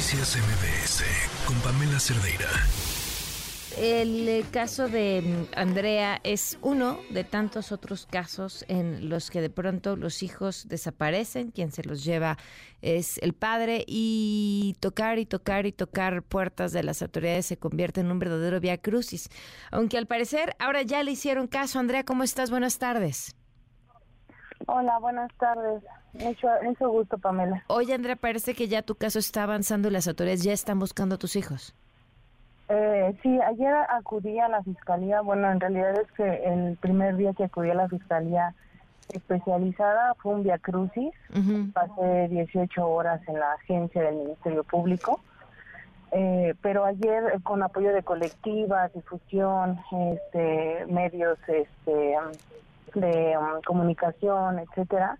Noticias MBS con Pamela Cerdeira. El eh, caso de mm, Andrea es uno de tantos otros casos en los que de pronto los hijos desaparecen, quien se los lleva es el padre y tocar y tocar y tocar puertas de las autoridades se convierte en un verdadero via crucis. Aunque al parecer ahora ya le hicieron caso. Andrea, ¿cómo estás? Buenas tardes. Hola, buenas tardes. Mucho, mucho gusto, Pamela. Oye, Andrea, parece que ya tu caso está avanzando y las autoridades ya están buscando a tus hijos. Eh, sí, ayer acudí a la fiscalía. Bueno, en realidad es que el primer día que acudí a la fiscalía especializada fue un via crucis. Pasé 18 horas en la agencia del Ministerio Público. Eh, pero ayer eh, con apoyo de colectivas, difusión, este, medios este, de um, comunicación, etcétera,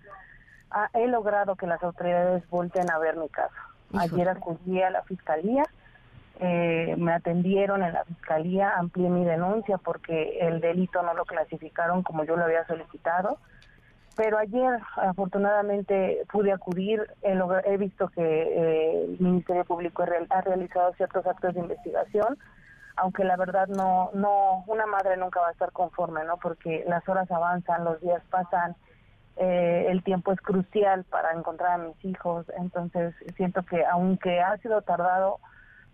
he logrado que las autoridades volten a ver mi caso. Ayer acudí a la fiscalía, eh, me atendieron en la fiscalía, amplié mi denuncia porque el delito no lo clasificaron como yo lo había solicitado. Pero ayer, afortunadamente, pude acudir. He, visto que eh, el Ministerio Público ha realizado ciertos actos de investigación aunque la verdad no, no, una madre nunca va a estar conforme, ¿no? Porque las horas avanzan, los días pasan, eh, el tiempo es crucial para encontrar a mis hijos, entonces siento que aunque ha sido tardado,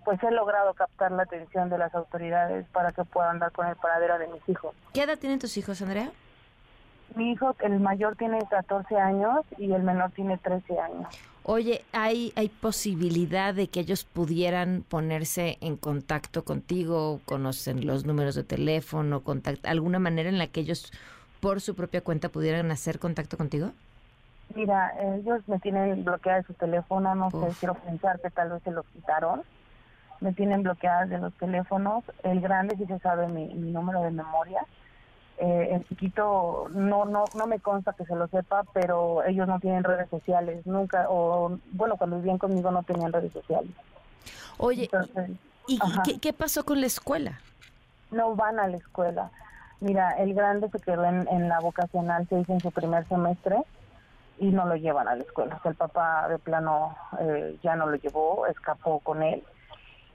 pues he logrado captar la atención de las autoridades para que puedan dar con el paradero de mis hijos. ¿Qué edad tienen tus hijos, Andrea? Mi hijo, el mayor tiene 14 años y el menor tiene 13 años. Oye, ¿hay, ¿hay posibilidad de que ellos pudieran ponerse en contacto contigo? ¿Conocen los números de teléfono? ¿Alguna manera en la que ellos por su propia cuenta pudieran hacer contacto contigo? Mira, ellos me tienen bloqueada su teléfono, no sé, quiero pensar que tal vez se lo quitaron. Me tienen bloqueadas de los teléfonos. El grande sí se sabe mi número de memoria eh, el chiquito no, no, no me consta que se lo sepa, pero ellos no tienen redes sociales, nunca, o bueno, cuando vivían conmigo no tenían redes sociales. Oye, ¿y ¿qué, pasó con la escuela? No van a la escuela. Mira, el grande se quedó en, la vocacional, se hizo en su primer semestre y no lo llevan a la escuela. el papá de plano eh, ya no lo llevó, escapó con él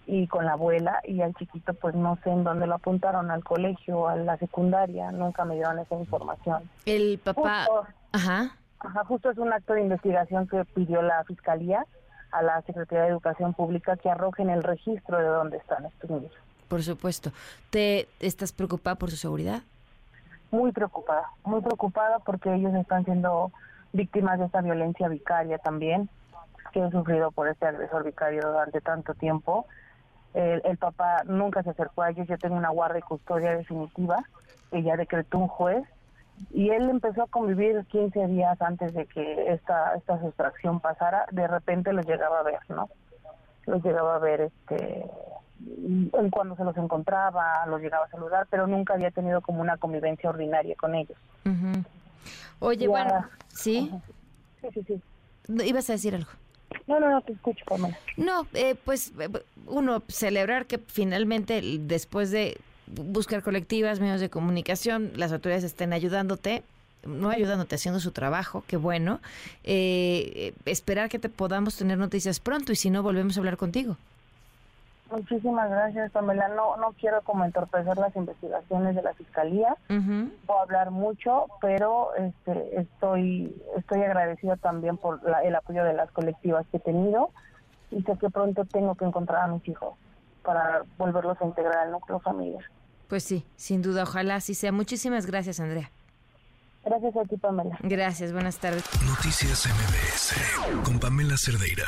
y con la abuela y al chiquito pues no sé en dónde lo apuntaron, al colegio, a la secundaria, nunca me dieron esa información. El papá... ajá. Ajá, justo es un acto de investigación que pidió la Fiscalía a la Secretaría de Educación Pública que arrojen el registro de dónde están estos niños. Por supuesto. ¿Te estás preocupada por su seguridad? Muy preocupada, muy preocupada porque ellos están siendo víctimas de esta violencia vicaria también que he sufrido por este agresor vicario durante tanto tiempo el, papá nunca se acercó a ellos, yo tengo una guardia y custodia definitiva ya decretó un juez y él empezó a convivir 15 días antes de que esta esta sustracción pasara, de repente los llegaba a ver, ¿no? Los llegaba a ver este cuando se los encontraba, los llegaba a saludar, pero nunca había tenido como una convivencia ordinaria con ellos. Oye, bueno, ¿sí? Sí, sí, sí. ¿Ibas a decir algo? No, no, no te escucho, Pamela. No, eh, pues eh, uno, celebrar que finalmente después de buscar colectivas, medios de comunicación, las autoridades estén ayudándote, no ayudándote, haciendo su trabajo, qué bueno. Eh, esperar que te podamos tener noticias pronto y si no, volvemos a hablar contigo. Muchísimas gracias, Pamela. No, no quiero como entorpecer las investigaciones de la fiscalía. Puedo hablar mucho, pero este, estoy, estoy agradecido también por el apoyo de las colectivas que he tenido y sé que pronto tengo que encontrar a mis hijos para volverlos a integrar al núcleo familiar. Pues sí, sin duda, ojalá así sea. Muchísimas gracias, Andrea. Gracias a ti, Pamela. Gracias, buenas tardes. Noticias MBS con Pamela Cerdeira.